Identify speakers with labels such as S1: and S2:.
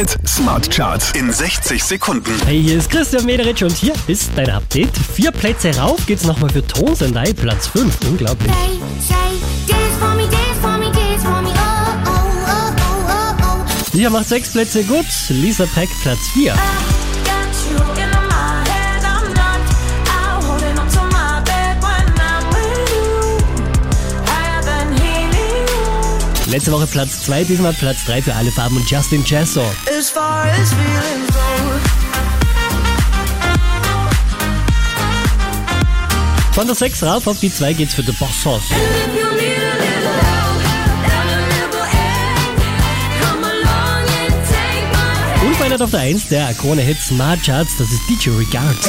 S1: Hit Smart Charts in 60 Sekunden.
S2: Hey, hier ist Christian Mederitsch und hier ist dein Update. Vier Plätze rauf geht's nochmal für Tonsendai, Platz 5. Unglaublich.
S3: Me. Oh, oh, oh.
S2: Lia macht sechs Plätze gut. Lisa Peck, Platz 4. Letzte Woche Platz 2, diesmal Platz 3 für alle Farben und Justin Chesso.
S4: As far as feelings go.
S2: Von der 6 rauf auf die 2 geht's für The Boss Hoss.
S4: Hand.
S2: Unverändert auf der 1 der Krone Hit Smart Charts, das ist DJ Regards.